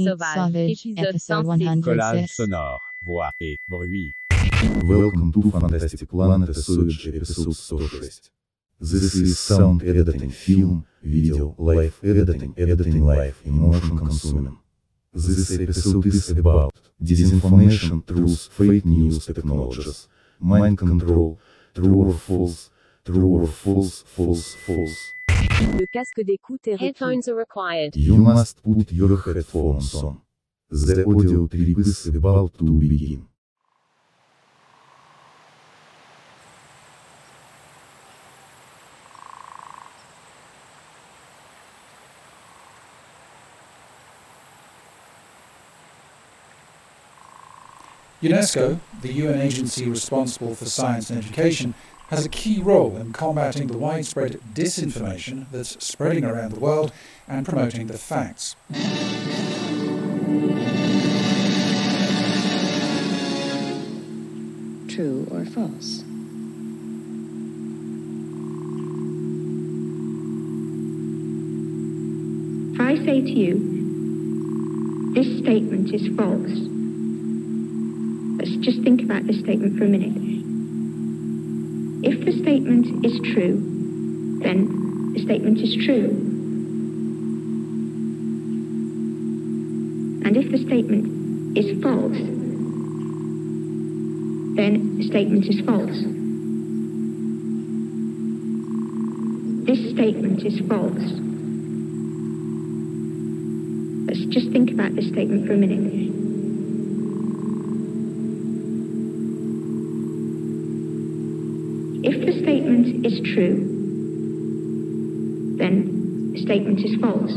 Planète sauvage, épisode 106. Collage sonore, voix et bruit. Welcome to Fantastic Planet Sewage Episode 106. This is sound editing, film, video, live editing, editing live, emotion consuming. This episode is about disinformation, truth, fake news technologies, mind control, true or false, true or false, false, false. Le casque d'écoute est requis. Headphones are required. You must put your headphones on. The audio trip is about to begin. UNESCO, the UN agency responsible for science and education, has a key role in combating the widespread disinformation that's spreading around the world and promoting the facts. True or false? If I say to you, this statement is false, let's just think about this statement for a minute. If the statement is true, then the statement is true. And if the statement is false, then the statement is false. This statement is false. Let's just think about this statement for a minute. If the statement is true, then the statement is false.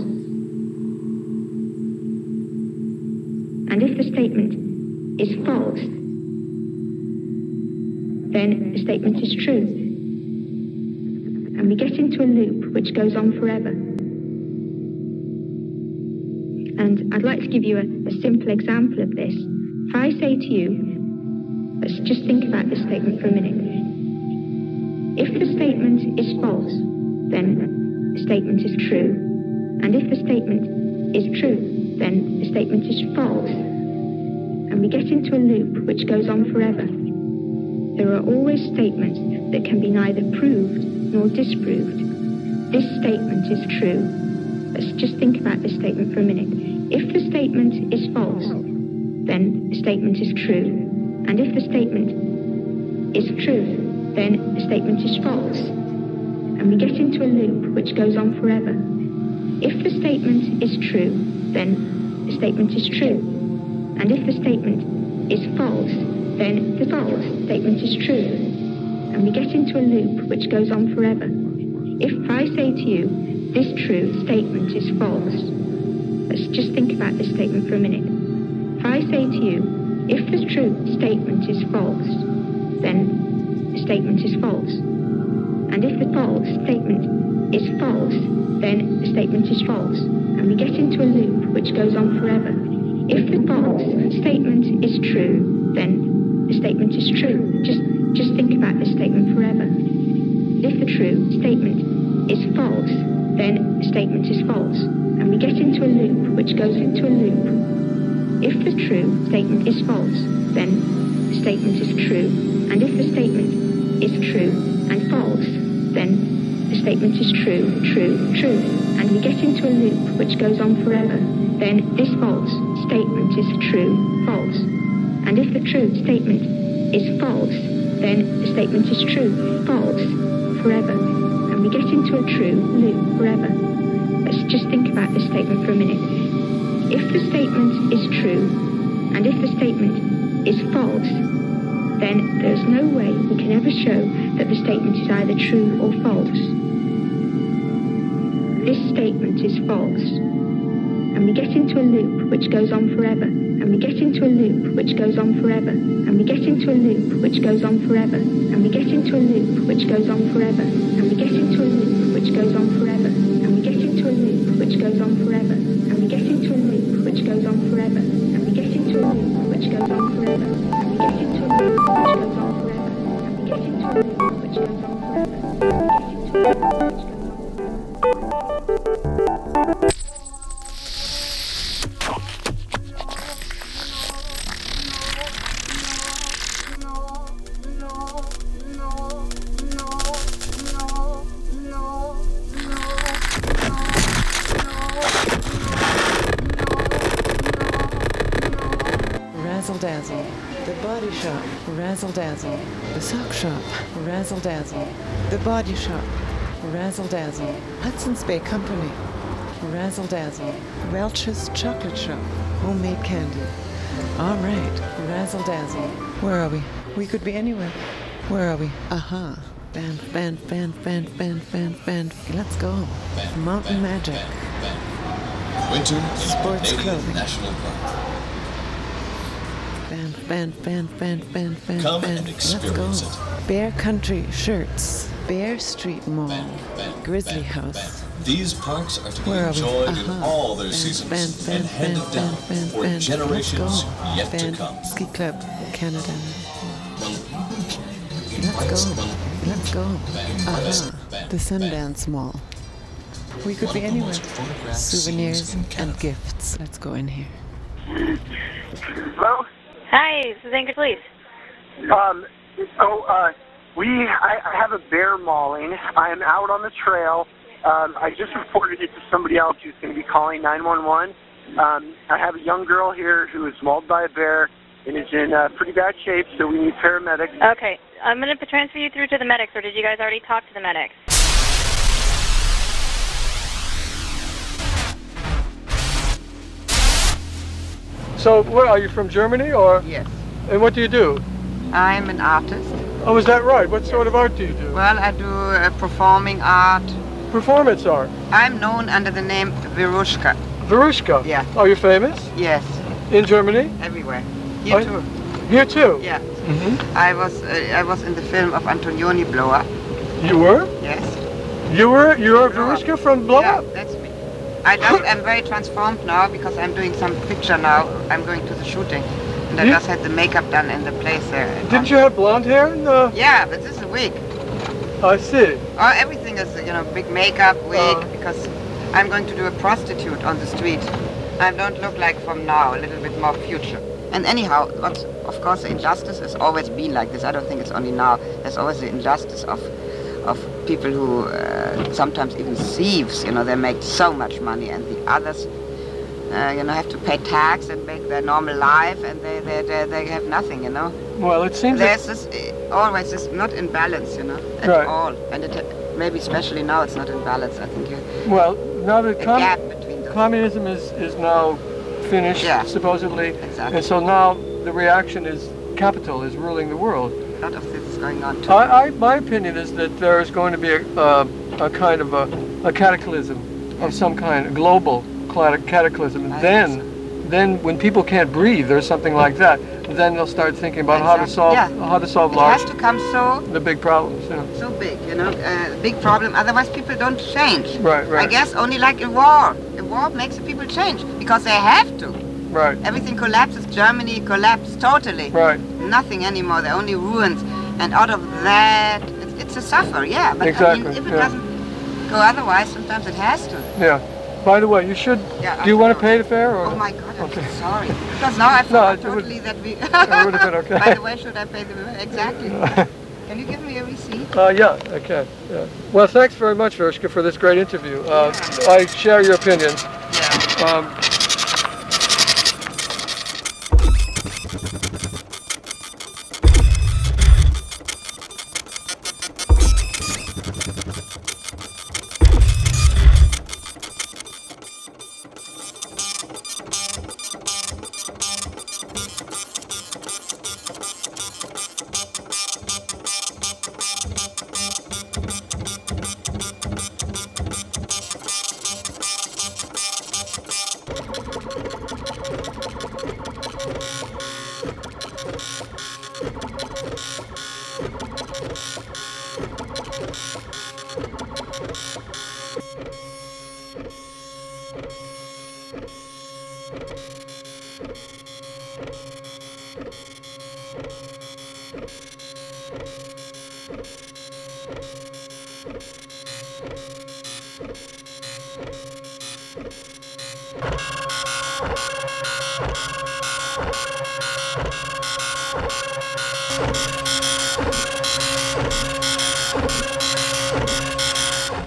And if the statement is false, then the statement is true. And we get into a loop which goes on forever. And I'd like to give you a, a simple example of this. If I say to you, let's just think about this statement for a minute. If the statement is false, then the statement is true. And if the statement is true, then the statement is false. And we get into a loop which goes on forever. There are always statements that can be neither proved nor disproved. This statement is true. Let's just think about this statement for a minute. If the statement is false, then the statement is true. And if the statement is true, then the statement is false. And we get into a loop which goes on forever. If the statement is true, then the statement is true. And if the statement is false, then the false statement is true. And we get into a loop which goes on forever. If I say to you, this true statement is false, let's just think about this statement for a minute. If I say to you, if the true statement is false, then the statement is false. And if the false statement is false, then the statement is false. And we get into a loop which goes on forever. If the false statement is true, then the statement is true. Just, just think about this statement forever. If the true statement is false, then the statement is false. And we get into a loop which goes into a loop. If the true statement is false, then the statement is true. And if the statement is true and false, then the statement is true, true, true. And we get into a loop which goes on forever. Then this false statement is true, false. And if the true statement is false, then the statement is true, false, forever. And we get into a true loop forever. Let's just think about this statement for a minute. If the statement is true, and if the statement is false, then there's no way we can ever show that the statement is either true or false. This statement is false. And we get into a loop which goes on forever. And we get into a loop which goes on forever. And we get into a loop which goes on forever. And we get into a loop which goes on forever. And we get into a loop which goes on forever. And we get into a loop which goes on forever. And we get into a loop which goes on forever. And we get into a loop which goes on forever. And we get into on razzle dazzle. Hudson's Bay Company, razzle dazzle. Welch's Chocolate Shop, homemade candy. All right, razzle dazzle. Where are we? We could be anywhere. Where are we? Uh-huh. Aha. Band, band, band, band, band, band, band. Let's go. Mountain Magic. Winter Sports clothing. National Park. Band, band, band, band, band, band, Come band. and Let's go. experience it. Bear Country shirts. Bear Street Mall. Band, Grizzly band, House. band. These parks are to be Where are we? enjoyed in all their Band, seasons band, and band, handed band, down band, band, for band. generations yet band, to come. Ski Club, Canada. Let's go. Let's go. Aha. The Sundance Mall. We could be anywhere. Souvenirs and gifts. Let's go in here. Hello? Hi, this is Anchor Police. Um, oh, uh, we, I, I have a bear mauling. I am out on the trail. Um, I just reported it to somebody else who's going to be calling 911. Um, I have a young girl here who is mauled by a bear and is in uh, pretty bad shape, so we need paramedics. Okay, I'm going to transfer you through to the medics, or did you guys already talk to the medics? So, where are you from Germany or? Yes. And what do you do? I'm an artist. Oh, is that right? What sort of art do you do? Well, I do uh, performing art. Performance art. I'm known under the name Veruschka. Veruschka. Yeah. Are you famous? Yes, In Germany? everywhere. Here Oh, too. Here too. Yeah. hmm I was uh, I was in the film of Antonioni Blower. You were? Yes. You were? You are Blow Up. Veruschka from Blow yeah, Up? that's me. I just am very transformed now because I'm doing some picture now. I'm going to the shooting, and I You- just had the makeup done in the place there. Didn't you have blonde hair? In the... Yeah, but this is a wig. I see. Oh, everything is, you know, big makeup, wig, Uh. because I'm going to do a prostitute on the street. I don't look like from now, a little bit more future. And anyhow, what's, of course, the injustice has always been like this. I don't think it's only now. There's always the injustice of, of people who uh, sometimes even thieves. You know, they make so much money, and the others, uh, you know, have to pay tax and make their normal life, and they they, they, they have nothing. You know. Well, it seems. There's this uh, always this not in balance, you know, at Right. all, and it maybe especially now it's not in balance. I think you Well, now that com- gap between those. communism is, is now finished, Yeah. supposedly, Exactly. and so now the reaction is capital is ruling the world. A lot of this is going on too. I, I, my opinion is that there is going to be a, uh, a kind of a, a cataclysm of some kind, global cataclysm. I Then, then when people can't breathe or something like that, then they'll start thinking about how to solve yeah. how to solve it large has to come so the big problems. Know. so big, you know, uh, big problem. Otherwise, people don't change. Right, right. I guess only like a war. A war makes the people change because they have to. Right, Everything collapses. Germany collapsed totally. right. Nothing anymore. They're only ruins. And out of that, it's, it's a suffer, yeah. But I Exactly, mean, if it yeah. doesn't go otherwise, sometimes it has to. Yeah. By the way, you should. Yeah, do you want to pay the fare or? Oh my God, I'm Okay. so sorry. Because now I No, forgot would- totally that we. it would have been okay. By the way, should I pay the fare? exactly? Can you give me a receipt? Uh, yeah, I can. Yeah. Well, thanks very much, Veruschka, for this great interview. Uh, I share your opinions. Yeah. Um,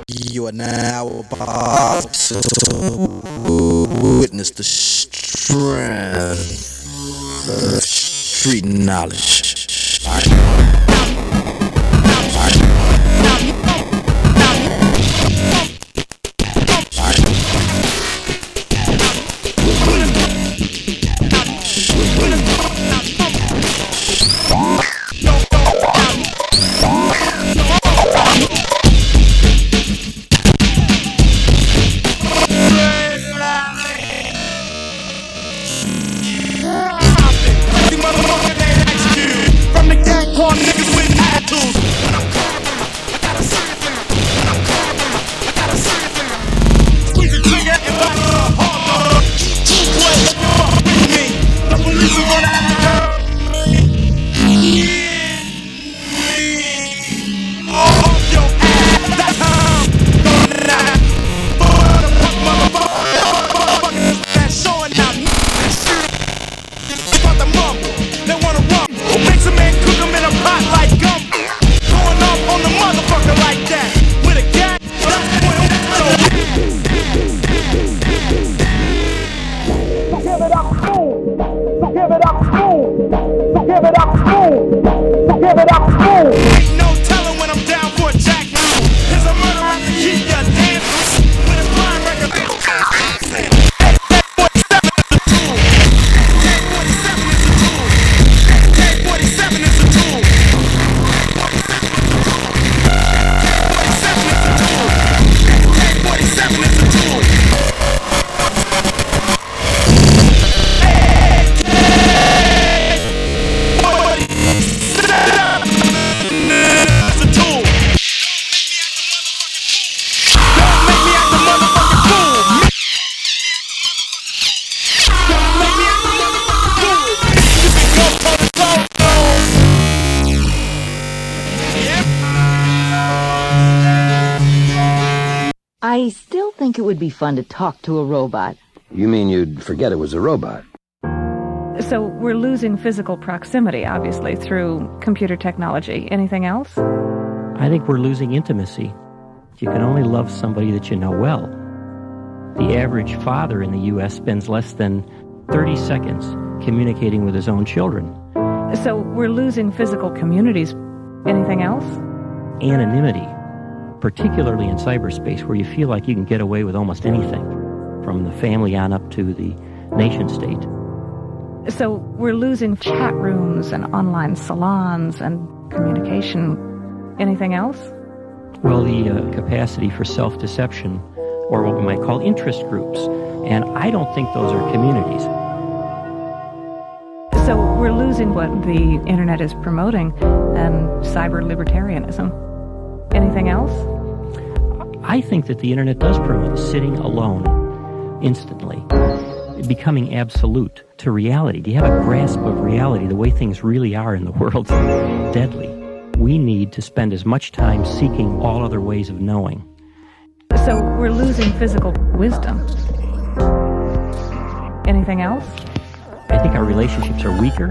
You are now about to witness the strength, fun to talk to a robot. You mean you'd forget it was a robot? So we're losing physical proximity, obviously, through computer technology. Anything else? I think we're losing intimacy. You can only love somebody that you know well. The average father in the U.S. spends less than 30 seconds communicating with his own children. So we're losing physical communities. Anything else? Anonymity, particularly in cyberspace, where you feel like you can get away with almost anything, from the family on up to the nation state. So we're losing chat rooms and online salons and communication. Anything else? Well, the uh, capacity for self deception, or what we might call interest groups. And I don't think those are communities. So we're losing what the internet is promoting and cyber libertarianism. Anything else? I think that the internet does promote sitting alone instantly, becoming absolute to reality. Do you have a grasp of reality, the way things really are in the world? Deadly. We need to spend as much time seeking all other ways of knowing. So we're losing physical wisdom. Anything else? I think our relationships are weaker,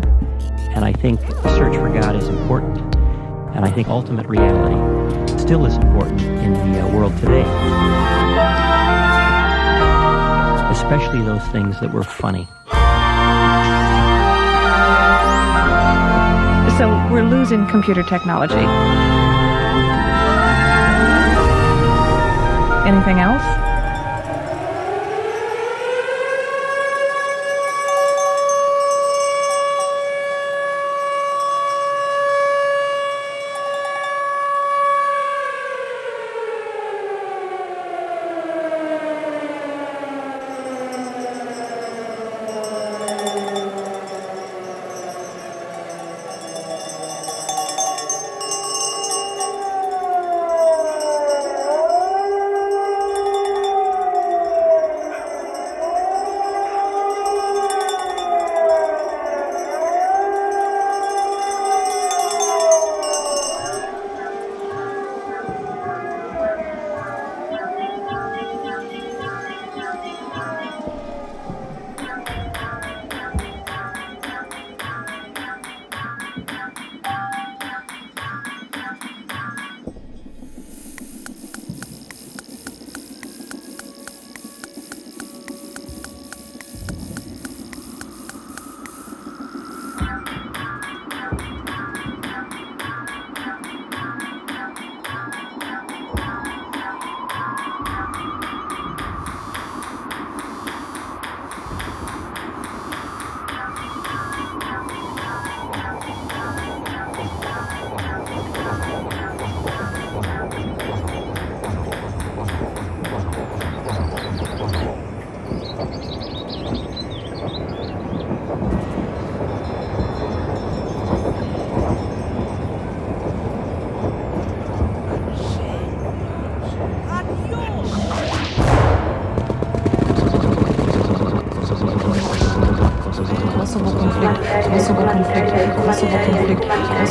and I think the search for God is important, and I think ultimate reality still is important in the uh, world today. Especially those things that were funny. So we're losing computer technology. Anything else?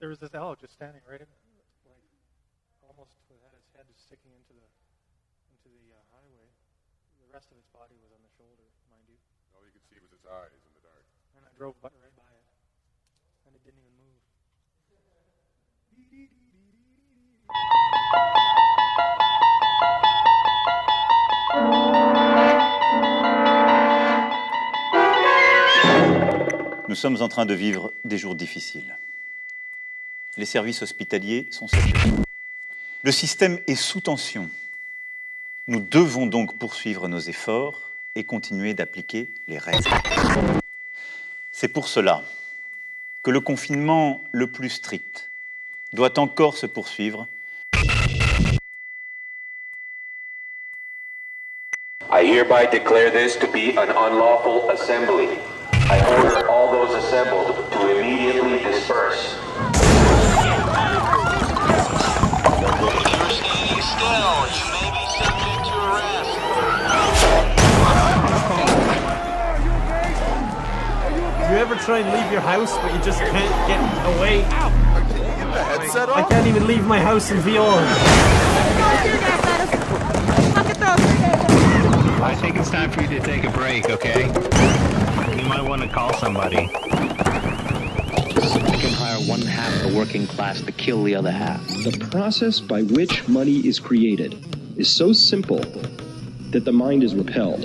there was this elk just standing right in, like almost had its head sticking into the into the uh, highway. The rest of its body was on the shoulder, mind you. All you could see was its eyes in the dark. And I drove by, right by it, and it didn't even move. Nous sommes en train de vivre des jours difficiles. Les services hospitaliers sont saturés. Le système est sous tension. Nous devons donc poursuivre nos efforts et continuer d'appliquer les règles. C'est pour cela que le confinement le plus strict doit encore se poursuivre I order all those assembled You ever try and leave your house but you just can't get away? headset I can't even leave my house in VR. I think it's time for you to take a break, okay? You might want to call somebody. One half the working class to kill the other half. The process by which money is created is so simple that the mind is repelled.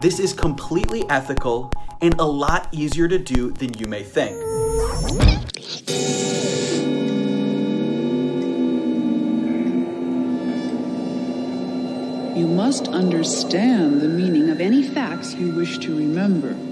This is completely ethical and a lot easier to do than you may think. You must understand the meaning of any facts you wish to remember.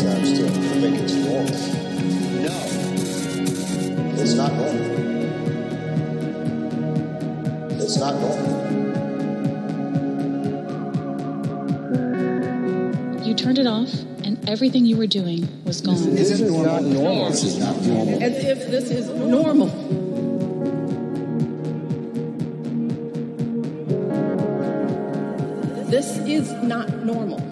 sometimes to think it's normal. No, it's not normal. It's not normal. You turned it off, and everything you were doing was gone. This, this is normal. not normal. This is not normal. As if this is normal. This is not normal.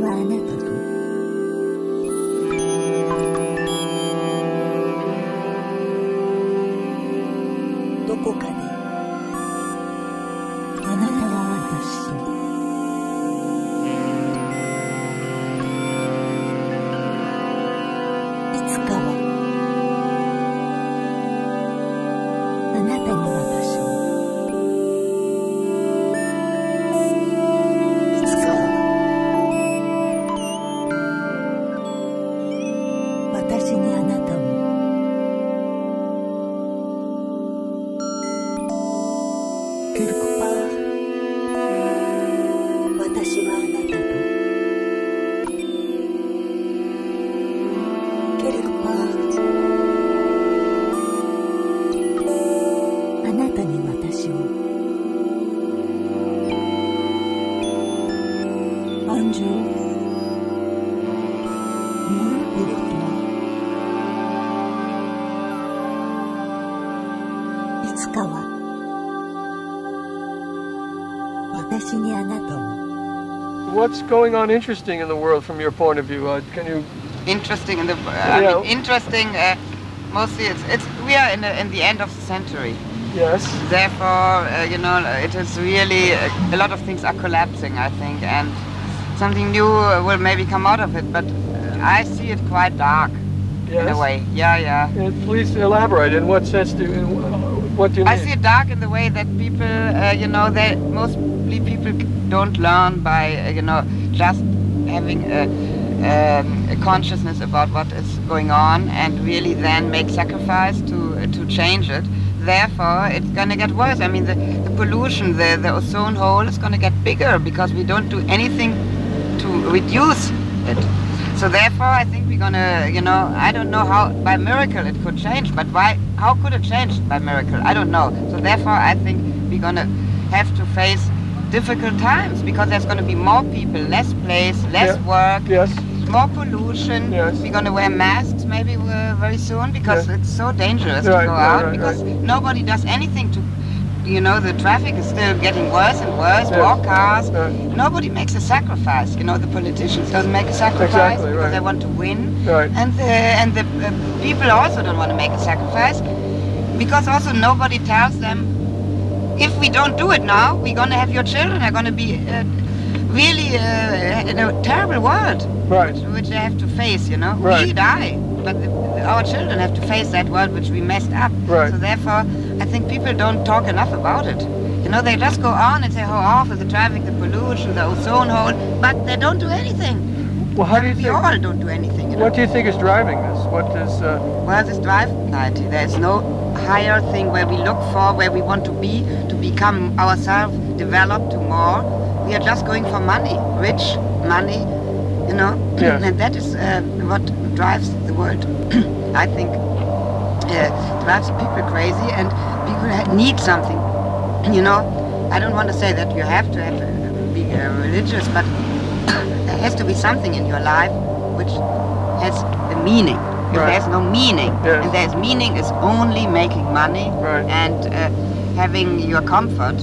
주와는 What's going on interesting in the world from your point of view? Uh, can you? Interesting in the yeah. Mean, interesting. Uh, mostly, it's it's we are in the, in the end of the century. Yes. Therefore, uh, you know, it is really uh, a lot of things are collapsing. I think, and something new will maybe come out of it. But uh, I see it quite dark. Yes. in a way. Yeah, yeah. And please elaborate. In what sense do you, what do you I see it dark in the way that people, uh, you know, that most people don't learn by, uh, you know, just having a, um, a consciousness about what is going on and really then make sacrifice to uh, to change it. Therefore, it's gonna get worse. I mean, the, the pollution, the, the ozone hole is gonna get bigger because we don't do anything to reduce it. So therefore, I think we're gonna, you know, I don't know how by miracle it could change, but why? How could it change by miracle? I don't know. So therefore, I think we're gonna have to face difficult times because there's gonna be more people, less place, less work, yes. more pollution. Yes. We're gonna wear masks maybe uh, very soon because Yes. it's so dangerous Right, to go right, out right, because nobody does anything to. You know, the traffic is still getting worse and worse, more cars. Nobody makes a sacrifice. You know, the politicians don't make a sacrifice Exactly, because they want to win. Right. And the, and the uh, people also don't want to make a sacrifice because also nobody tells them if we don't do it now, we're going to have your children are going to be uh, really uh, in a terrible world, Right. which they have to face. You know, we Right. die, but our children have to face that world which we messed up. Right. So therefore, I think people don't talk enough about it. You know, they just go on and say how awful the traffic, the pollution, the ozone hole, but they don't do anything. Well, how do you we think? all don't do anything. You know? What do you think is driving this? What is? Uh, Well, this drive anxiety. There is no higher thing where we look for, where we want to be, to become ourselves, develop to more. We are just going for money, rich money, you know. Yes. and that is uh, what drives the world. I think uh, drives people crazy, and people need something. You know, I don't want to say that you have to have uh, be uh, religious, but there has to be something in your life which has a meaning. If Right. there's no meaning, Yes. and there's meaning is only making money and uh, having your comfort,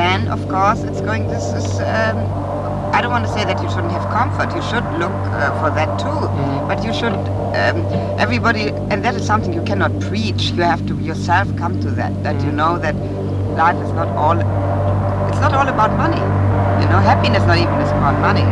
then of course it's going. This is. Um, I don't want to say that you shouldn't have comfort. You should look uh, for that too, Mm-hmm. but you should. Um, everybody, and that is something you cannot preach. You have to yourself come to that. That Mm-hmm. you know that life is not all. It's not all about money. You know, happiness not even is about money.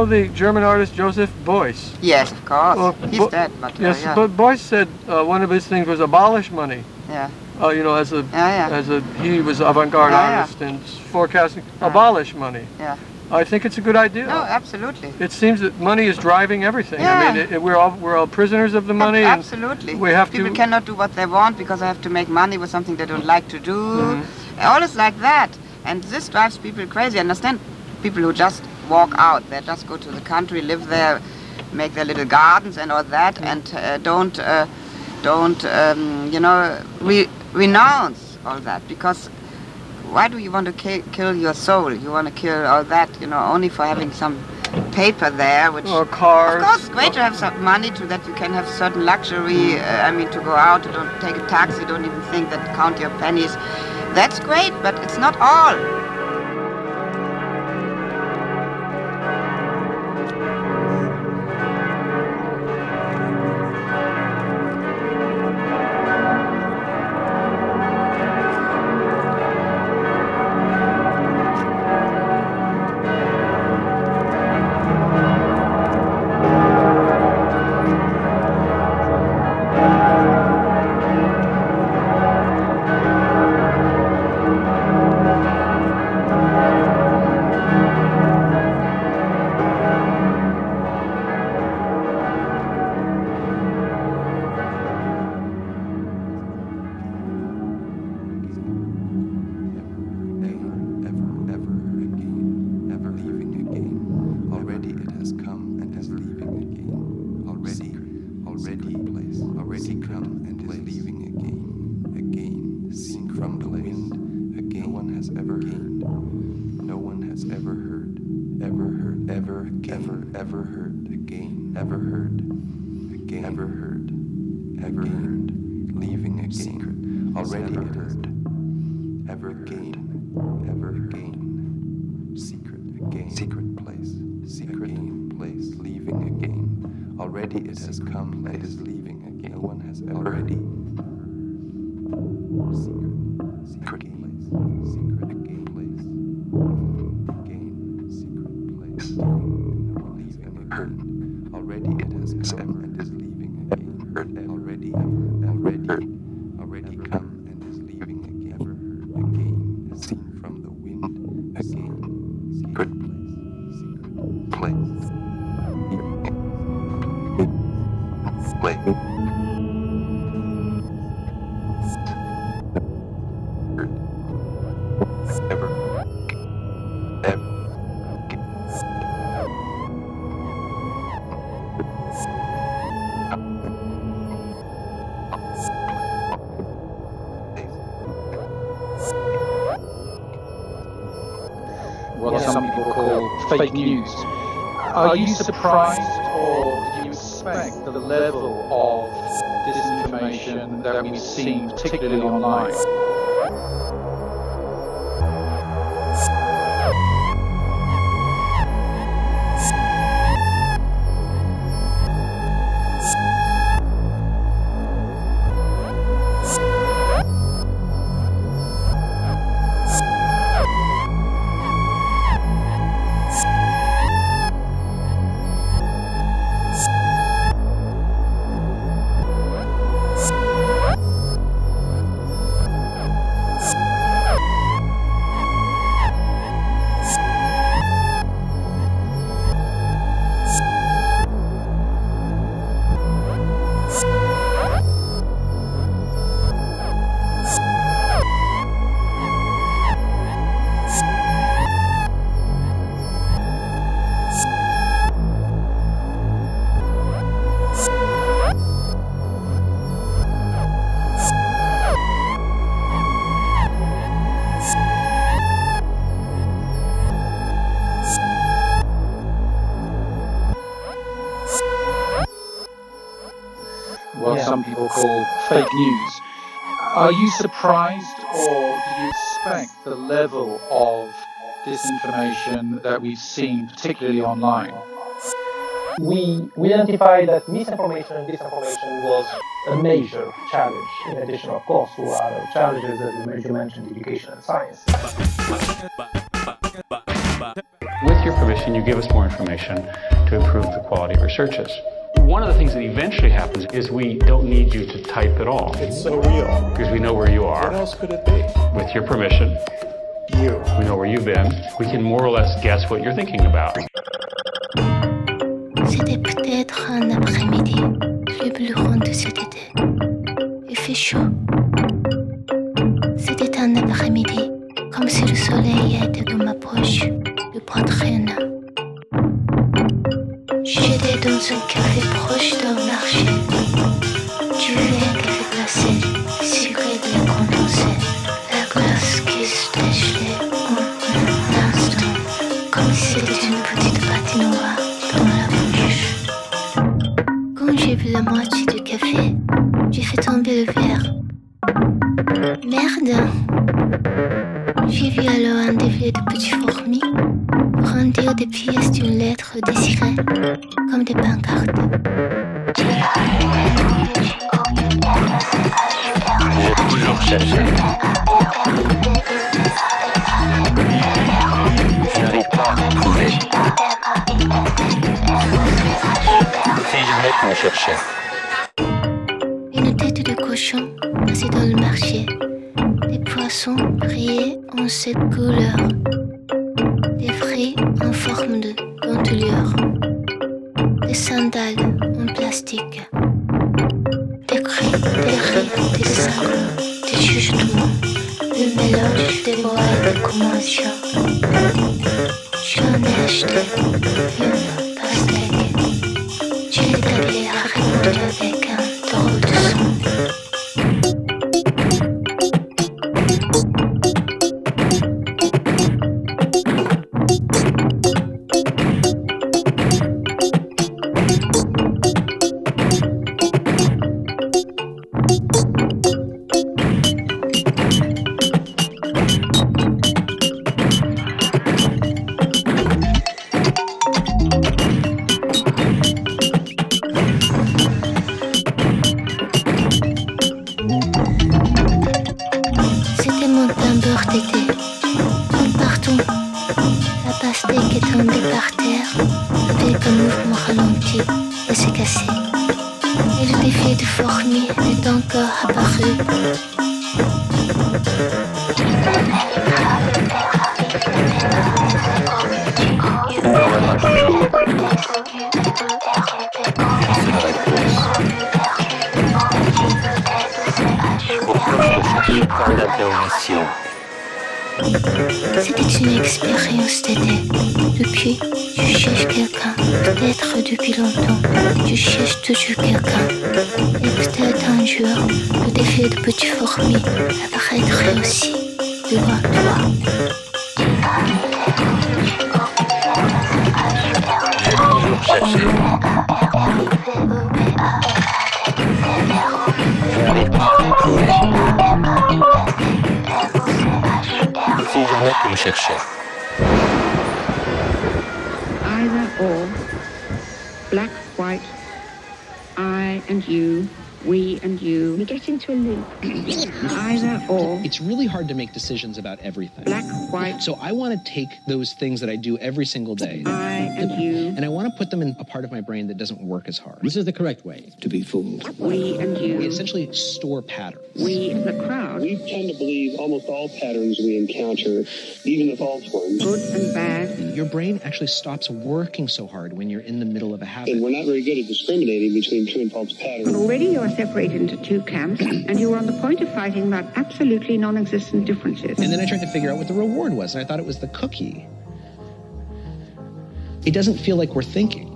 Know the German artist Joseph Beuys? Yes, of course. Well, He's Bo- dead, but uh, Yes, yeah. but Beuys said uh, one of his things was abolish money. yeah. Uh, you know, as a Yeah, yeah. as a he was avant-garde artist and forecasting abolish money. Yeah. I think it's a good idea. No, absolutely. It seems that money is driving everything. Yeah. I mean, it, it- we're all we're all prisoners of the money. and Absolutely. We have People to. cannot do what they want because they have to make money with something they don't like to do. Mm-hmm. All is like that. And this drives people crazy. I understand people who just walk out. They just go to the country, live there, make their little gardens and all that, Mm-hmm. and uh, don't, uh, don't, um, you know, re- renounce all that because why do you want to ki- kill your soul? You want to kill all that, you know, only for having some paper there, which Or cars. Of course, great to have some money to that you can have certain luxury. Uh, I mean, to go out, to don't take a taxi, don't even think that count your pennies. That's great, but it's not all. Fake news. Are you surprised or do you expect the level of disinformation that we've seen, particularly online? Fake news. Are you surprised or do you expect the level of disinformation that we've seen, particularly online? we, we identified that misinformation and disinformation was a major challenge, in addition, of course, to other challenges that you mentioned, education and science. With your permission, you give us more information to improve the quality of our searches. One of the things that eventually happens is we don't need you to type at all. It's so real. Because we know where you are. What else could it be? With your permission, You. we know where you've been. We can more or less guess what you're thinking about. C'était peut-être un après-midi, le plus grand de cet été. Il fait chaud. C'était un après-midi, comme si le soleil était dans ma poche, de poitrine. Dans un café proche d'un marché. Tu veux jamais me cherchais. Either or, black, white, I and you, we and you. We get into a loop. Either or, It's really hard to make decisions about everything. black, white, So I want to take those things that I do every single day. I and you, And I want to put them in a part of my brain that doesn't work as hard. This is the correct way to be fooled. we and you. We you, essentially store patterns. we as a crowd, We tend to believe almost all patterns we encounter, even the false ones. good and bad. Your brain actually stops working so hard when you're in the middle of a habit. And we're not very good at discriminating between true and false And patterns. already you are separated into two camps, and you were on the point of fighting about absolutely non-existent differences. And then I tried to figure out what the reward was, and I thought it was the cookie. It doesn't feel like we're thinking.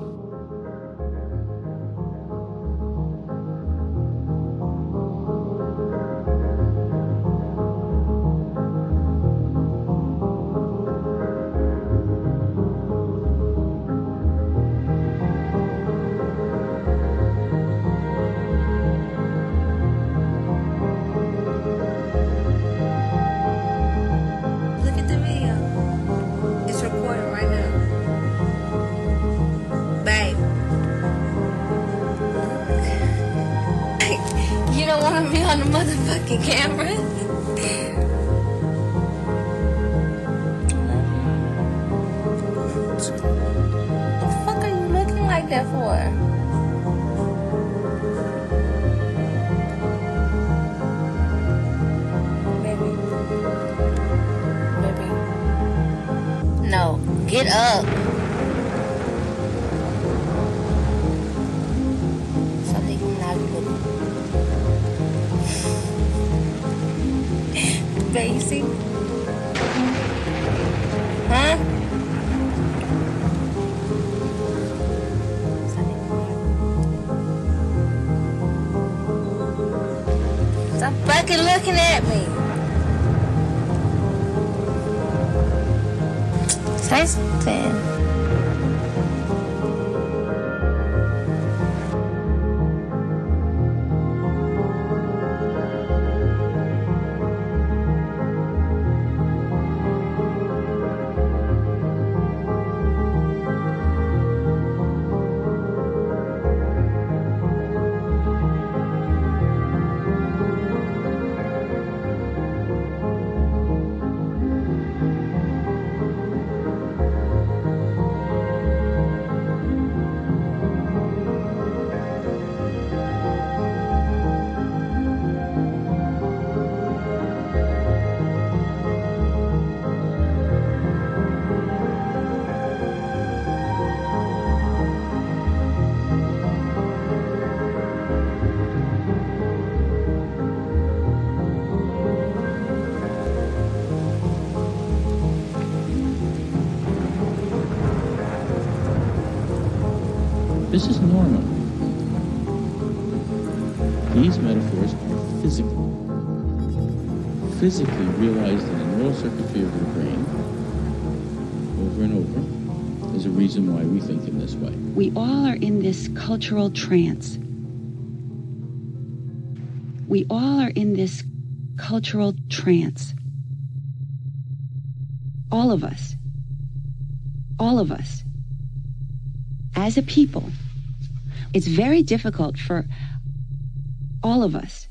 On the motherfucking camera? the fuck are you looking like that for? Baby. Baby. No, get up. Physically realized in the neural circuitry of your brain over and over. is a reason why we think in this way. We all are in this cultural trance. We all are in this cultural trance. All of us. All of us. As a people, it's very difficult for all of us